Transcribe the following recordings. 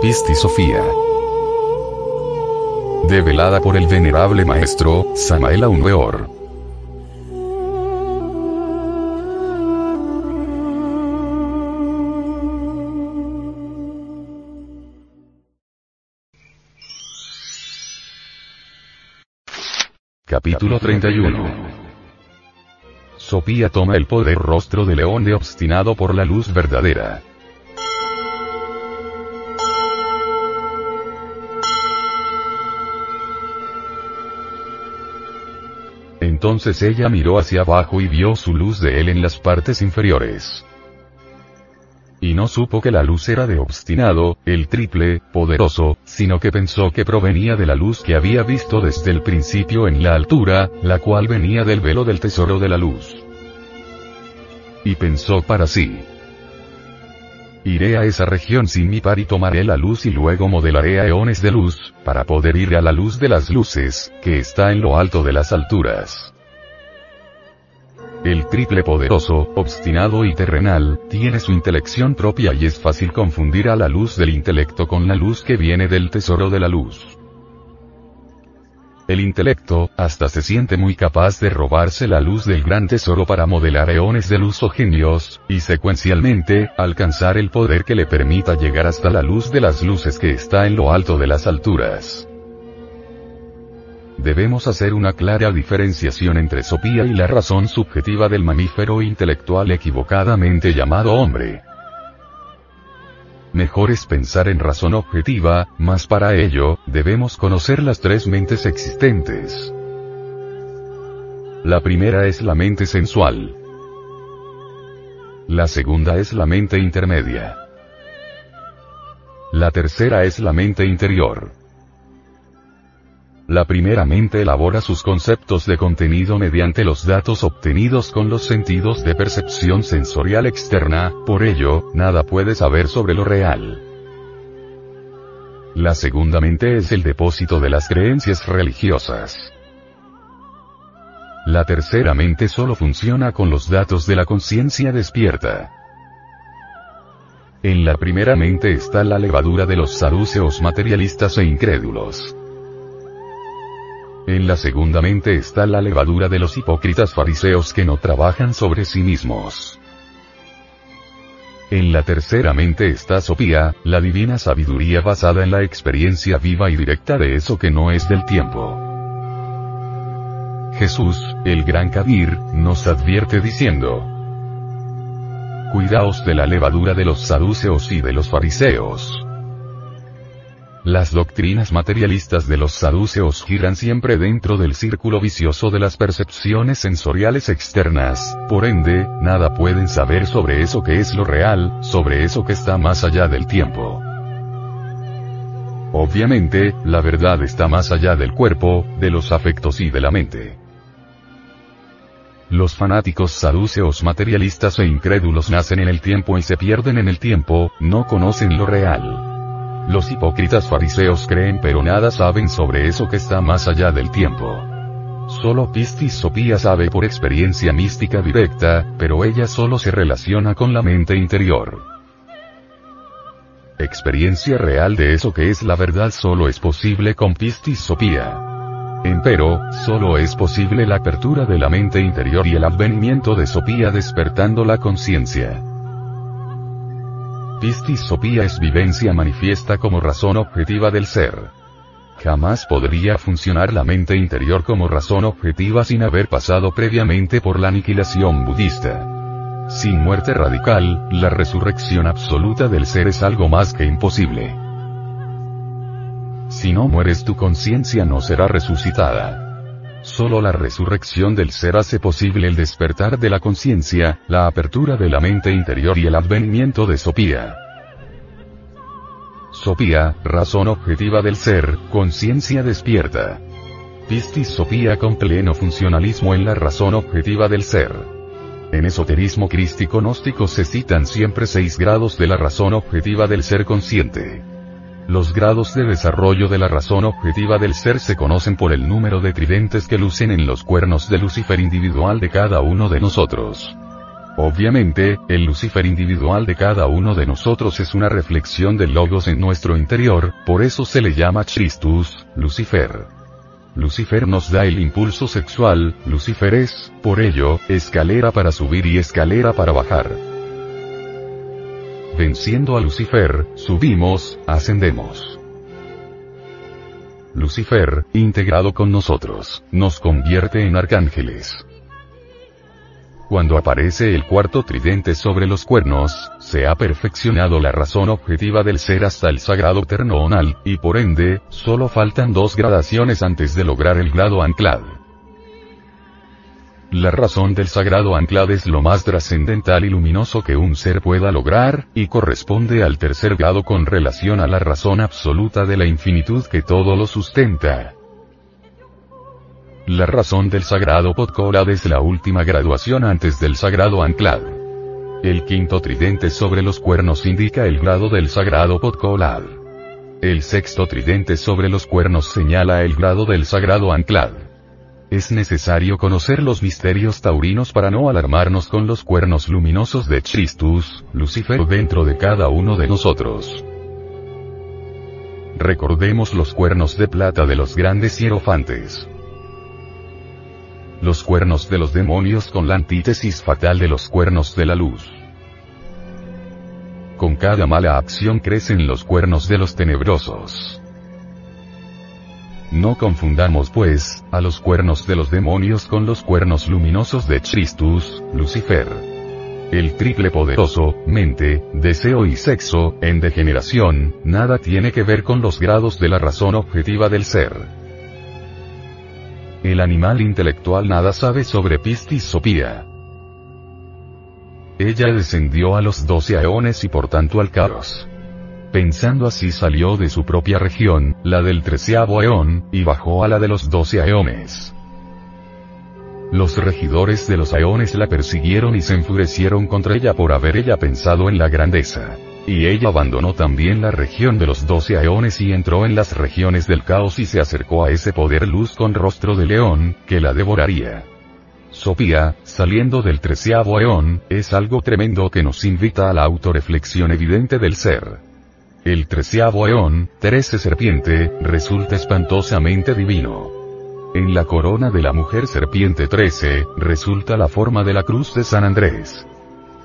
Pisti Sofía. Develada por el venerable maestro, Samael Aunweor. Capítulo 31 Sofía toma el poder rostro de león de obstinado por la luz verdadera. Entonces ella miró hacia abajo y vio su luz de él en las partes inferiores. Y no supo que la luz era de obstinado, el triple, poderoso, sino que pensó que provenía de la luz que había visto desde el principio en la altura, la cual venía del velo del tesoro de la luz. Y pensó para sí. Iré a esa región sin mi par y tomaré la luz y luego modelaré a eones de luz, para poder ir a la luz de las luces, que está en lo alto de las alturas. El triple poderoso, obstinado y terrenal, tiene su intelección propia y es fácil confundir a la luz del intelecto con la luz que viene del tesoro de la luz. El intelecto, hasta se siente muy capaz de robarse la luz del gran tesoro para modelar eones de luz o genios, y secuencialmente, alcanzar el poder que le permita llegar hasta la luz de las luces que está en lo alto de las alturas. Debemos hacer una clara diferenciación entre Sopía y la razón subjetiva del mamífero intelectual equivocadamente llamado hombre. Mejor es pensar en razón objetiva, mas para ello, debemos conocer las tres mentes existentes. La primera es la mente sensual. La segunda es la mente intermedia. La tercera es la mente interior. La primera mente elabora sus conceptos de contenido mediante los datos obtenidos con los sentidos de percepción sensorial externa, por ello, nada puede saber sobre lo real. La segunda mente es el depósito de las creencias religiosas. La tercera mente solo funciona con los datos de la conciencia despierta. En la primera mente está la levadura de los saduceos materialistas e incrédulos. En la segunda mente está la levadura de los hipócritas fariseos que no trabajan sobre sí mismos. En la tercera mente está Sofía, la divina sabiduría basada en la experiencia viva y directa de eso que no es del tiempo. Jesús, el gran Kabir, nos advierte diciendo, Cuidaos de la levadura de los saduceos y de los fariseos. Las doctrinas materialistas de los saduceos giran siempre dentro del círculo vicioso de las percepciones sensoriales externas, por ende, nada pueden saber sobre eso que es lo real, sobre eso que está más allá del tiempo. Obviamente, la verdad está más allá del cuerpo, de los afectos y de la mente. Los fanáticos saduceos materialistas e incrédulos nacen en el tiempo y se pierden en el tiempo, no conocen lo real. Los hipócritas fariseos creen pero nada saben sobre eso que está más allá del tiempo. Solo Pistis Sopía sabe por experiencia mística directa, pero ella solo se relaciona con la mente interior. Experiencia real de eso que es la verdad solo es posible con Pistis Sopía. Empero, solo es posible la apertura de la mente interior y el advenimiento de Sopía despertando la conciencia. Pistis Sopía es vivencia manifiesta como razón objetiva del ser. Jamás podría funcionar la mente interior como razón objetiva sin haber pasado previamente por la aniquilación budista. Sin muerte radical, la resurrección absoluta del ser es algo más que imposible. Si no mueres tu conciencia no será resucitada. Solo la resurrección del ser hace posible el despertar de la conciencia, la apertura de la mente interior y el advenimiento de Sopía. Sopía, razón objetiva del ser, conciencia despierta. Pistis Sopía con pleno funcionalismo en la razón objetiva del ser. En esoterismo crístico gnóstico se citan siempre seis grados de la razón objetiva del ser consciente. Los grados de desarrollo de la razón objetiva del ser se conocen por el número de tridentes que lucen en los cuernos de Lucifer individual de cada uno de nosotros. Obviamente, el Lucifer individual de cada uno de nosotros es una reflexión del Logos en nuestro interior, por eso se le llama Christus, Lucifer. Lucifer nos da el impulso sexual, Lucifer es, por ello, escalera para subir y escalera para bajar. Venciendo a Lucifer, subimos, ascendemos. Lucifer, integrado con nosotros, nos convierte en arcángeles. Cuando aparece el cuarto tridente sobre los cuernos, se ha perfeccionado la razón objetiva del ser hasta el sagrado ternonal, y por ende, solo faltan dos gradaciones antes de lograr el grado anclad. La razón del sagrado anclad es lo más trascendental y luminoso que un ser pueda lograr, y corresponde al tercer grado con relación a la razón absoluta de la infinitud que todo lo sustenta. La razón del sagrado Podkolad es la última graduación antes del sagrado anclad. El quinto tridente sobre los cuernos indica el grado del sagrado Podkolad. El sexto tridente sobre los cuernos señala el grado del sagrado anclad. Es necesario conocer los misterios taurinos para no alarmarnos con los cuernos luminosos de Christus, Lucifer dentro de cada uno de nosotros. Recordemos los cuernos de plata de los grandes hierofantes. Los cuernos de los demonios con la antítesis fatal de los cuernos de la luz. Con cada mala acción crecen los cuernos de los tenebrosos. No confundamos pues, a los cuernos de los demonios con los cuernos luminosos de Christus, Lucifer. El triple poderoso, mente, deseo y sexo, en degeneración, nada tiene que ver con los grados de la razón objetiva del ser. El animal intelectual nada sabe sobre Pistis Sopía. Ella descendió a los doce aeones y por tanto al caos. Pensando así salió de su propia región, la del treceavo eón, y bajó a la de los doce aeones. Los regidores de los aeones la persiguieron y se enfurecieron contra ella por haber ella pensado en la grandeza. Y ella abandonó también la región de los doce aeones y entró en las regiones del caos y se acercó a ese poder luz con rostro de león, que la devoraría. Sopía, saliendo del treceavo eón, es algo tremendo que nos invita a la autoreflexión evidente del ser. El treceavo eón, trece serpiente, resulta espantosamente divino. En la corona de la mujer serpiente 13, resulta la forma de la cruz de San Andrés.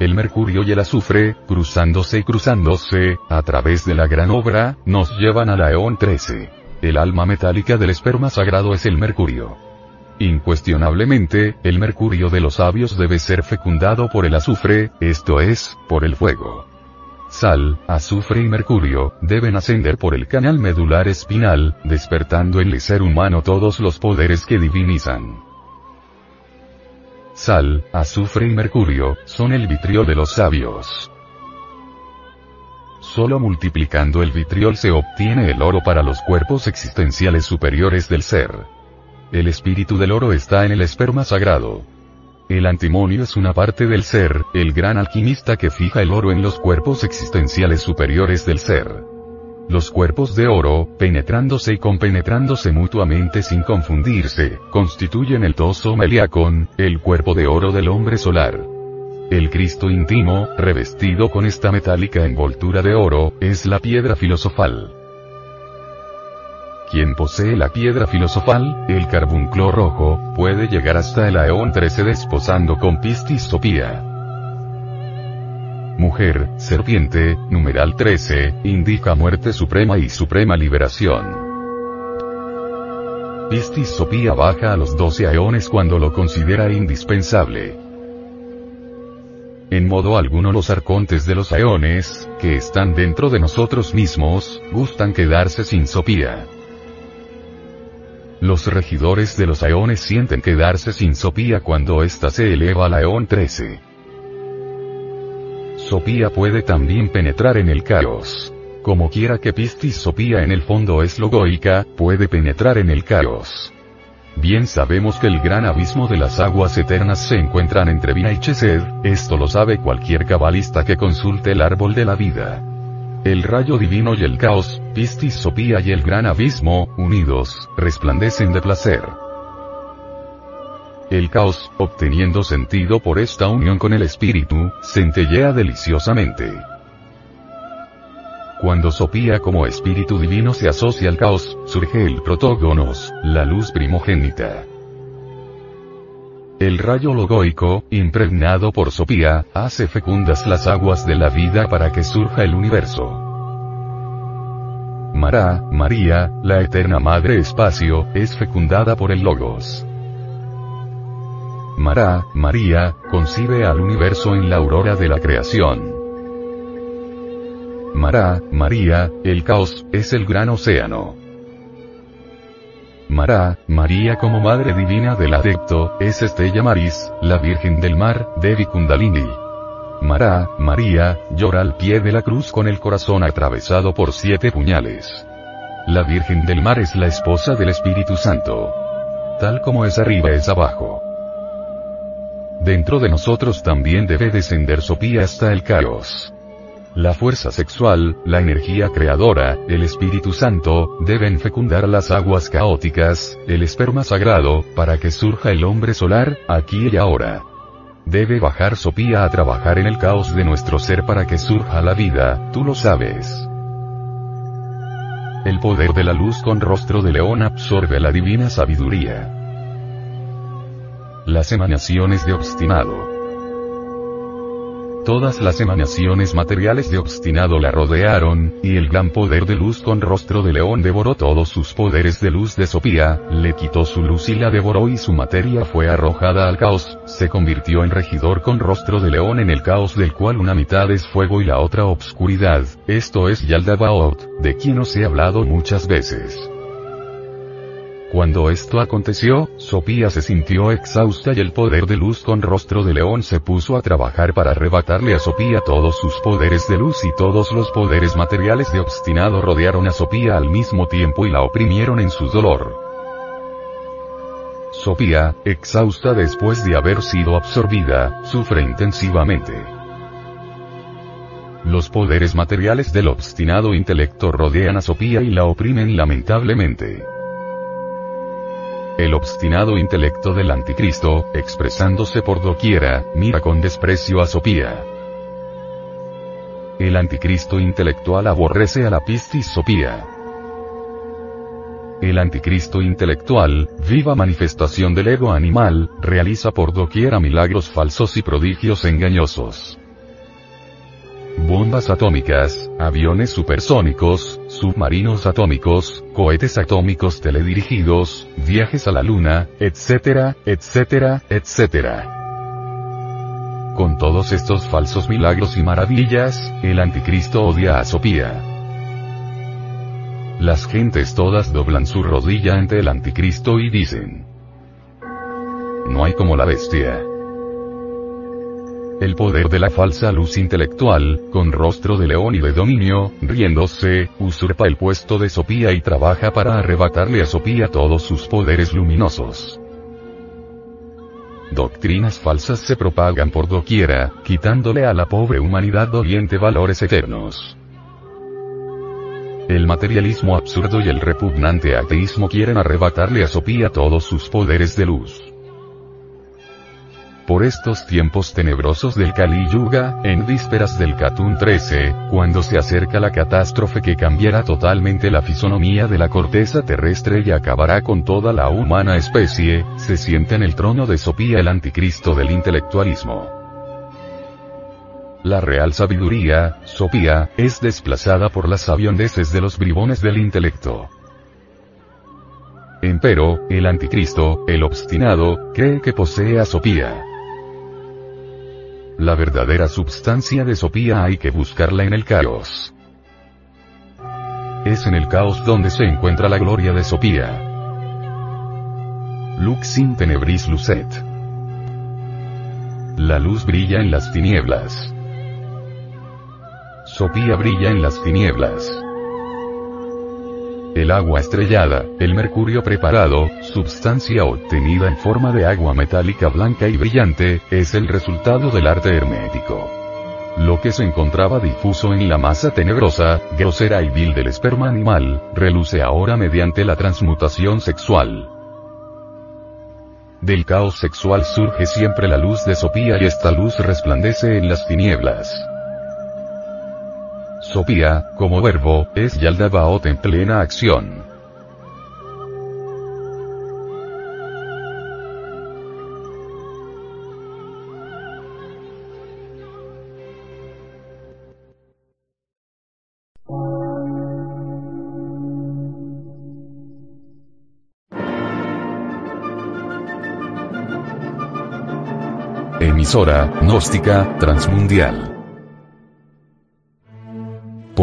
El mercurio y el azufre, cruzándose y cruzándose, a través de la gran obra, nos llevan a la eón 13. El alma metálica del esperma sagrado es el mercurio. Incuestionablemente, el mercurio de los sabios debe ser fecundado por el azufre, esto es, por el fuego. Sal, azufre y mercurio, deben ascender por el canal medular espinal, despertando en el ser humano todos los poderes que divinizan. Sal, azufre y mercurio, son el vitriol de los sabios. Solo multiplicando el vitriol se obtiene el oro para los cuerpos existenciales superiores del ser. El espíritu del oro está en el esperma sagrado. El antimonio es una parte del ser, el gran alquimista que fija el oro en los cuerpos existenciales superiores del ser. Los cuerpos de oro, penetrándose y compenetrándose mutuamente sin confundirse, constituyen el toso meliacón, el cuerpo de oro del hombre solar. El Cristo íntimo, revestido con esta metálica envoltura de oro, es la piedra filosofal. Quien posee la piedra filosofal, el carbunclo rojo, puede llegar hasta el Aeón 13 desposando con Pistis Sopía. Mujer, serpiente, numeral 13, indica muerte suprema y suprema liberación. Pistis Sopía baja a los 12 aeones cuando lo considera indispensable. En modo alguno los arcontes de los aeones, que están dentro de nosotros mismos, gustan quedarse sin sopía. Los regidores de los aeones sienten quedarse sin Sopía cuando ésta se eleva al aeón 13. Sopía puede también penetrar en el caos. Como quiera que Pistis Sopía en el fondo es logoica, puede penetrar en el caos. Bien sabemos que el gran abismo de las aguas eternas se encuentran entre Vina y Chesed, esto lo sabe cualquier cabalista que consulte el árbol de la vida. El rayo divino y el caos, Pistis Sopía y el gran abismo, unidos, resplandecen de placer. El caos, obteniendo sentido por esta unión con el espíritu, centellea deliciosamente. Cuando Sopía como espíritu divino se asocia al caos, surge el protógonos, la luz primogénita. El rayo logoico, impregnado por Sopía, hace fecundas las aguas de la vida para que surja el universo. Mará, María, la eterna Madre Espacio, es fecundada por el Logos. Mará, María, concibe al universo en la aurora de la creación. Mará, María, el caos, es el gran océano. Mará, María como Madre Divina del Adepto, es Estella Maris, la Virgen del Mar, Devi Kundalini. Mará, María, llora al pie de la cruz con el corazón atravesado por siete puñales. La Virgen del Mar es la esposa del Espíritu Santo. Tal como es arriba es abajo. Dentro de nosotros también debe descender Sopía hasta el caos. La fuerza sexual, la energía creadora, el Espíritu Santo, deben fecundar las aguas caóticas, el esperma sagrado, para que surja el hombre solar, aquí y ahora. Debe bajar Sopía a trabajar en el caos de nuestro ser para que surja la vida, tú lo sabes. El poder de la luz con rostro de león absorbe la divina sabiduría. Las emanaciones de obstinado. Todas las emanaciones materiales de obstinado la rodearon, y el gran poder de luz con rostro de león devoró todos sus poderes de luz de Sopía, le quitó su luz y la devoró y su materia fue arrojada al caos, se convirtió en regidor con rostro de león en el caos del cual una mitad es fuego y la otra obscuridad, esto es Yaldabaoth, de quien os he hablado muchas veces. Cuando esto aconteció, Sopía se sintió exhausta y el poder de luz con rostro de león se puso a trabajar para arrebatarle a Sopía todos sus poderes de luz y todos los poderes materiales de obstinado rodearon a Sopía al mismo tiempo y la oprimieron en su dolor. Sopía, exhausta después de haber sido absorbida, sufre intensivamente. Los poderes materiales del obstinado intelecto rodean a Sopía y la oprimen lamentablemente. El obstinado intelecto del anticristo, expresándose por doquiera, mira con desprecio a Sopía. El anticristo intelectual aborrece a la pistis Sopía. El anticristo intelectual, viva manifestación del ego animal, realiza por doquiera milagros falsos y prodigios engañosos bombas atómicas, aviones supersónicos, submarinos atómicos, cohetes atómicos teledirigidos, viajes a la luna, etcétera, etcétera, etcétera. Con todos estos falsos milagros y maravillas, el anticristo odia a Sopía. Las gentes todas doblan su rodilla ante el anticristo y dicen, no hay como la bestia. El poder de la falsa luz intelectual, con rostro de león y de dominio, riéndose, usurpa el puesto de Sopía y trabaja para arrebatarle a Sopía todos sus poderes luminosos. Doctrinas falsas se propagan por doquiera, quitándole a la pobre humanidad doliente valores eternos. El materialismo absurdo y el repugnante ateísmo quieren arrebatarle a Sopía todos sus poderes de luz por estos tiempos tenebrosos del Kali Yuga, en vísperas del Katun 13, cuando se acerca la catástrofe que cambiará totalmente la fisonomía de la corteza terrestre y acabará con toda la humana especie, se siente en el trono de Sopía el anticristo del intelectualismo. La real sabiduría, Sopía, es desplazada por las sabiondeces de los bribones del intelecto. Empero, el anticristo, el obstinado, cree que posee a Sopía. La verdadera substancia de Sopía hay que buscarla en el caos. Es en el caos donde se encuentra la gloria de Sopía. Lux in tenebris lucet. La luz brilla en las tinieblas. Sopía brilla en las tinieblas. El agua estrellada, el mercurio preparado, substancia obtenida en forma de agua metálica blanca y brillante, es el resultado del arte hermético. Lo que se encontraba difuso en la masa tenebrosa, grosera y vil del esperma animal, reluce ahora mediante la transmutación sexual. Del caos sexual surge siempre la luz de Sopía y esta luz resplandece en las tinieblas. Sopía, como verbo, es Yaldabaoth en plena acción. Emisora, gnóstica, transmundial.